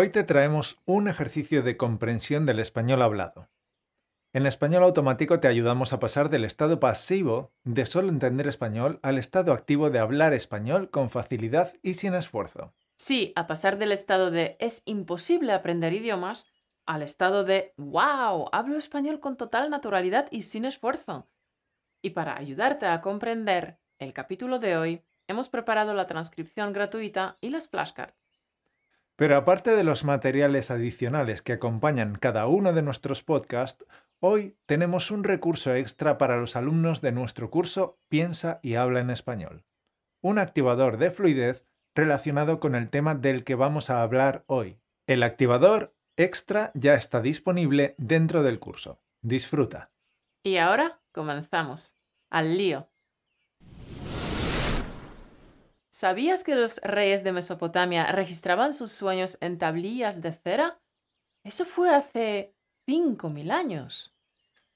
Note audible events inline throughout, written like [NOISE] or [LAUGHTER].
Hoy te traemos un ejercicio de comprensión del español hablado. En español automático te ayudamos a pasar del estado pasivo de solo entender español al estado activo de hablar español con facilidad y sin esfuerzo. Sí, a pasar del estado de es imposible aprender idiomas al estado de wow, hablo español con total naturalidad y sin esfuerzo. Y para ayudarte a comprender el capítulo de hoy, hemos preparado la transcripción gratuita y las flashcards. Pero aparte de los materiales adicionales que acompañan cada uno de nuestros podcasts, hoy tenemos un recurso extra para los alumnos de nuestro curso Piensa y habla en español. Un activador de fluidez relacionado con el tema del que vamos a hablar hoy. El activador extra ya está disponible dentro del curso. Disfruta. Y ahora comenzamos. Al lío. ¿Sabías que los reyes de Mesopotamia registraban sus sueños en tablillas de cera? Eso fue hace 5.000 años.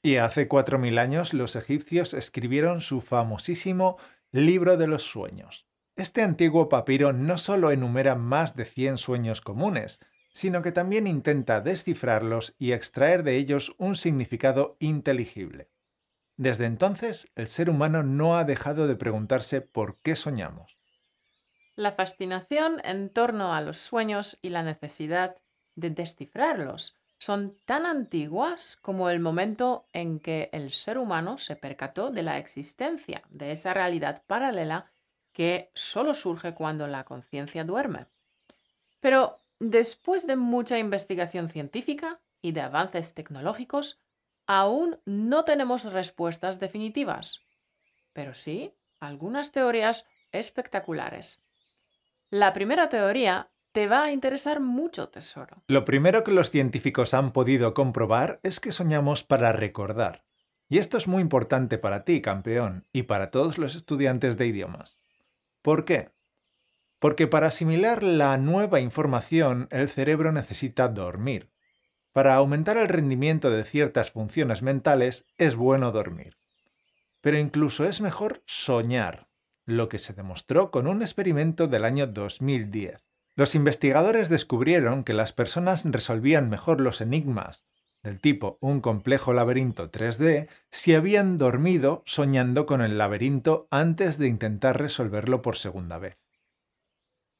Y hace 4.000 años los egipcios escribieron su famosísimo Libro de los Sueños. Este antiguo papiro no solo enumera más de 100 sueños comunes, sino que también intenta descifrarlos y extraer de ellos un significado inteligible. Desde entonces, el ser humano no ha dejado de preguntarse por qué soñamos. La fascinación en torno a los sueños y la necesidad de descifrarlos son tan antiguas como el momento en que el ser humano se percató de la existencia de esa realidad paralela que solo surge cuando la conciencia duerme. Pero después de mucha investigación científica y de avances tecnológicos, aún no tenemos respuestas definitivas, pero sí algunas teorías espectaculares. La primera teoría te va a interesar mucho, tesoro. Lo primero que los científicos han podido comprobar es que soñamos para recordar. Y esto es muy importante para ti, campeón, y para todos los estudiantes de idiomas. ¿Por qué? Porque para asimilar la nueva información el cerebro necesita dormir. Para aumentar el rendimiento de ciertas funciones mentales es bueno dormir. Pero incluso es mejor soñar, lo que se demostró con un experimento del año 2010. Los investigadores descubrieron que las personas resolvían mejor los enigmas del tipo un complejo laberinto 3D si habían dormido soñando con el laberinto antes de intentar resolverlo por segunda vez.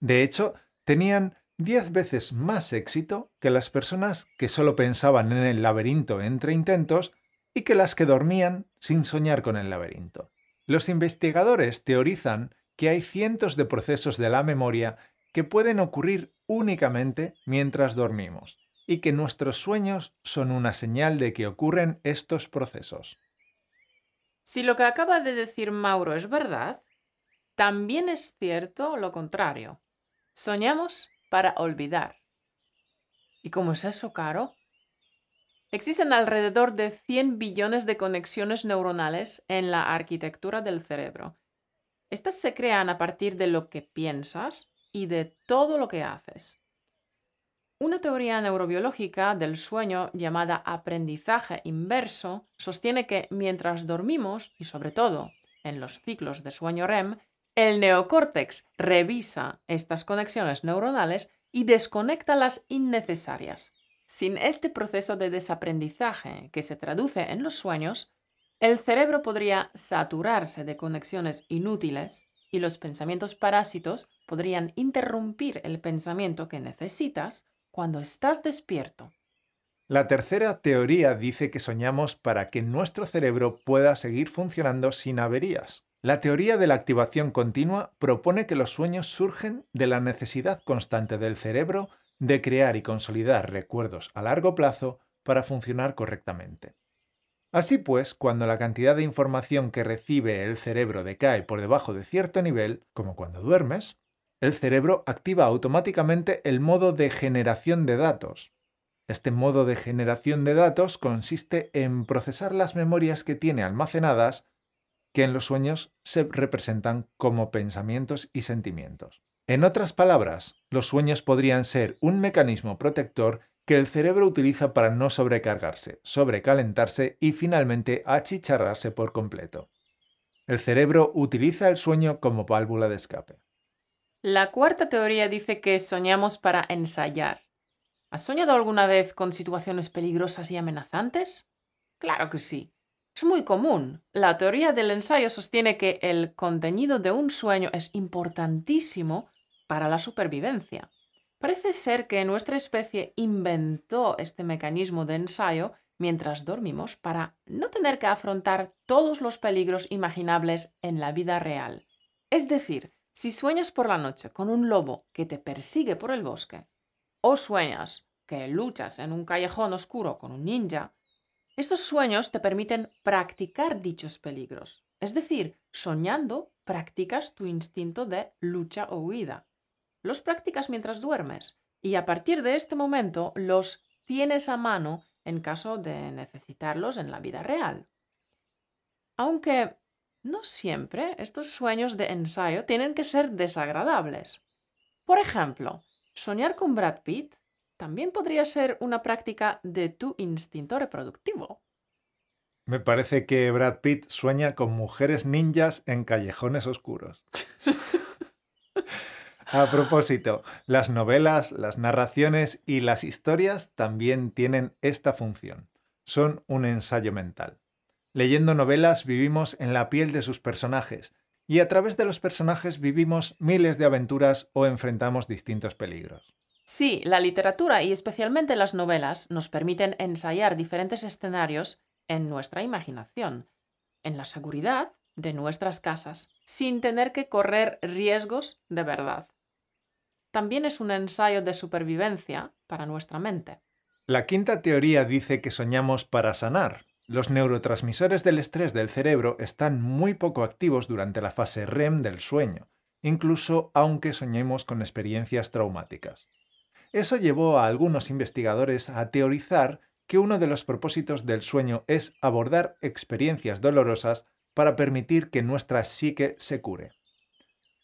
De hecho, tenían 10 veces más éxito que las personas que solo pensaban en el laberinto entre intentos y que las que dormían sin soñar con el laberinto. Los investigadores teorizan que hay cientos de procesos de la memoria que pueden ocurrir únicamente mientras dormimos y que nuestros sueños son una señal de que ocurren estos procesos. Si lo que acaba de decir Mauro es verdad, también es cierto lo contrario. Soñamos para olvidar. ¿Y cómo es eso, Caro? Existen alrededor de 100 billones de conexiones neuronales en la arquitectura del cerebro. Estas se crean a partir de lo que piensas y de todo lo que haces. Una teoría neurobiológica del sueño llamada aprendizaje inverso sostiene que mientras dormimos, y sobre todo en los ciclos de sueño REM, el neocórtex revisa estas conexiones neuronales y desconecta las innecesarias. Sin este proceso de desaprendizaje que se traduce en los sueños, el cerebro podría saturarse de conexiones inútiles y los pensamientos parásitos podrían interrumpir el pensamiento que necesitas cuando estás despierto. La tercera teoría dice que soñamos para que nuestro cerebro pueda seguir funcionando sin averías. La teoría de la activación continua propone que los sueños surgen de la necesidad constante del cerebro de crear y consolidar recuerdos a largo plazo para funcionar correctamente. Así pues, cuando la cantidad de información que recibe el cerebro decae por debajo de cierto nivel, como cuando duermes, el cerebro activa automáticamente el modo de generación de datos. Este modo de generación de datos consiste en procesar las memorias que tiene almacenadas que en los sueños se representan como pensamientos y sentimientos. En otras palabras, los sueños podrían ser un mecanismo protector que el cerebro utiliza para no sobrecargarse, sobrecalentarse y finalmente achicharrarse por completo. El cerebro utiliza el sueño como válvula de escape. La cuarta teoría dice que soñamos para ensayar. ¿Has soñado alguna vez con situaciones peligrosas y amenazantes? Claro que sí. Es muy común. La teoría del ensayo sostiene que el contenido de un sueño es importantísimo para la supervivencia. Parece ser que nuestra especie inventó este mecanismo de ensayo mientras dormimos para no tener que afrontar todos los peligros imaginables en la vida real. Es decir, si sueñas por la noche con un lobo que te persigue por el bosque, o sueñas que luchas en un callejón oscuro con un ninja, estos sueños te permiten practicar dichos peligros. Es decir, soñando practicas tu instinto de lucha o huida. Los practicas mientras duermes y a partir de este momento los tienes a mano en caso de necesitarlos en la vida real. Aunque no siempre estos sueños de ensayo tienen que ser desagradables. Por ejemplo, soñar con Brad Pitt también podría ser una práctica de tu instinto reproductivo. Me parece que Brad Pitt sueña con mujeres ninjas en callejones oscuros. [LAUGHS] A propósito, las novelas, las narraciones y las historias también tienen esta función. Son un ensayo mental. Leyendo novelas vivimos en la piel de sus personajes y a través de los personajes vivimos miles de aventuras o enfrentamos distintos peligros. Sí, la literatura y especialmente las novelas nos permiten ensayar diferentes escenarios en nuestra imaginación, en la seguridad de nuestras casas, sin tener que correr riesgos de verdad. También es un ensayo de supervivencia para nuestra mente. La quinta teoría dice que soñamos para sanar, los neurotransmisores del estrés del cerebro están muy poco activos durante la fase REM del sueño, incluso aunque soñemos con experiencias traumáticas. Eso llevó a algunos investigadores a teorizar que uno de los propósitos del sueño es abordar experiencias dolorosas para permitir que nuestra psique se cure.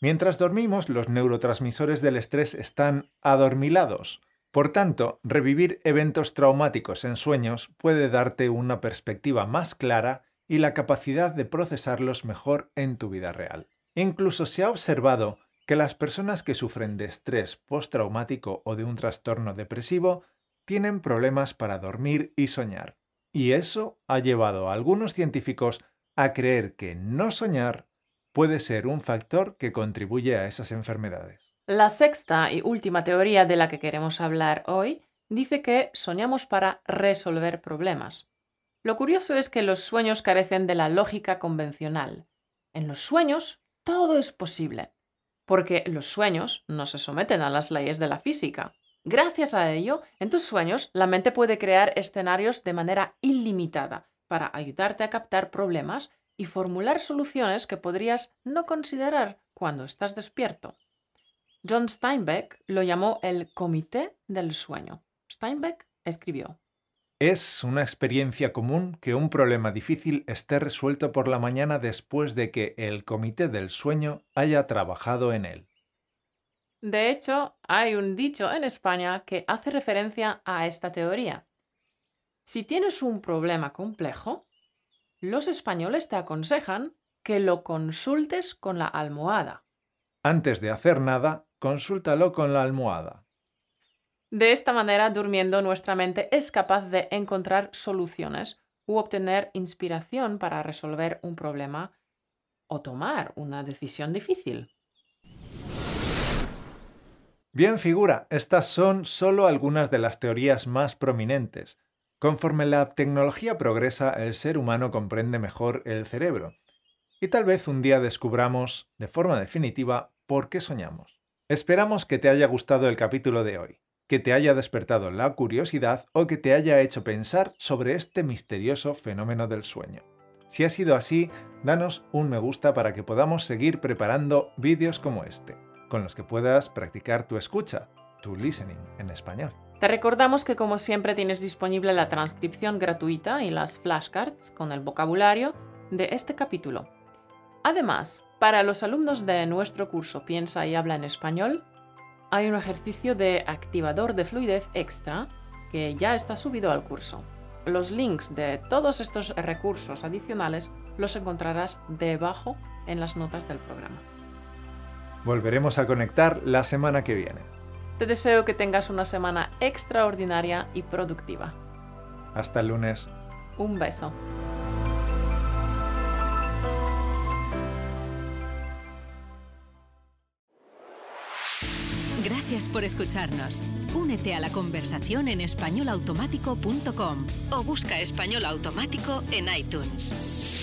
Mientras dormimos, los neurotransmisores del estrés están adormilados, por tanto, revivir eventos traumáticos en sueños puede darte una perspectiva más clara y la capacidad de procesarlos mejor en tu vida real. Incluso se ha observado que las personas que sufren de estrés postraumático o de un trastorno depresivo tienen problemas para dormir y soñar. Y eso ha llevado a algunos científicos a creer que no soñar puede ser un factor que contribuye a esas enfermedades. La sexta y última teoría de la que queremos hablar hoy dice que soñamos para resolver problemas. Lo curioso es que los sueños carecen de la lógica convencional. En los sueños todo es posible, porque los sueños no se someten a las leyes de la física. Gracias a ello, en tus sueños la mente puede crear escenarios de manera ilimitada para ayudarte a captar problemas y formular soluciones que podrías no considerar cuando estás despierto. John Steinbeck lo llamó el comité del sueño. Steinbeck escribió. Es una experiencia común que un problema difícil esté resuelto por la mañana después de que el comité del sueño haya trabajado en él. De hecho, hay un dicho en España que hace referencia a esta teoría. Si tienes un problema complejo, los españoles te aconsejan que lo consultes con la almohada. Antes de hacer nada, consúltalo con la almohada. De esta manera, durmiendo, nuestra mente es capaz de encontrar soluciones u obtener inspiración para resolver un problema o tomar una decisión difícil. Bien figura, estas son solo algunas de las teorías más prominentes. Conforme la tecnología progresa, el ser humano comprende mejor el cerebro. Y tal vez un día descubramos, de forma definitiva, por qué soñamos. Esperamos que te haya gustado el capítulo de hoy, que te haya despertado la curiosidad o que te haya hecho pensar sobre este misterioso fenómeno del sueño. Si ha sido así, danos un me gusta para que podamos seguir preparando vídeos como este, con los que puedas practicar tu escucha, tu listening en español. Te recordamos que como siempre tienes disponible la transcripción gratuita y las flashcards con el vocabulario de este capítulo. Además, para los alumnos de nuestro curso Piensa y habla en español, hay un ejercicio de activador de fluidez extra que ya está subido al curso. Los links de todos estos recursos adicionales los encontrarás debajo en las notas del programa. Volveremos a conectar la semana que viene. Te deseo que tengas una semana extraordinaria y productiva. Hasta el lunes. Un beso. Gracias por escucharnos. Únete a la conversación en españolautomático.com o busca español automático en iTunes.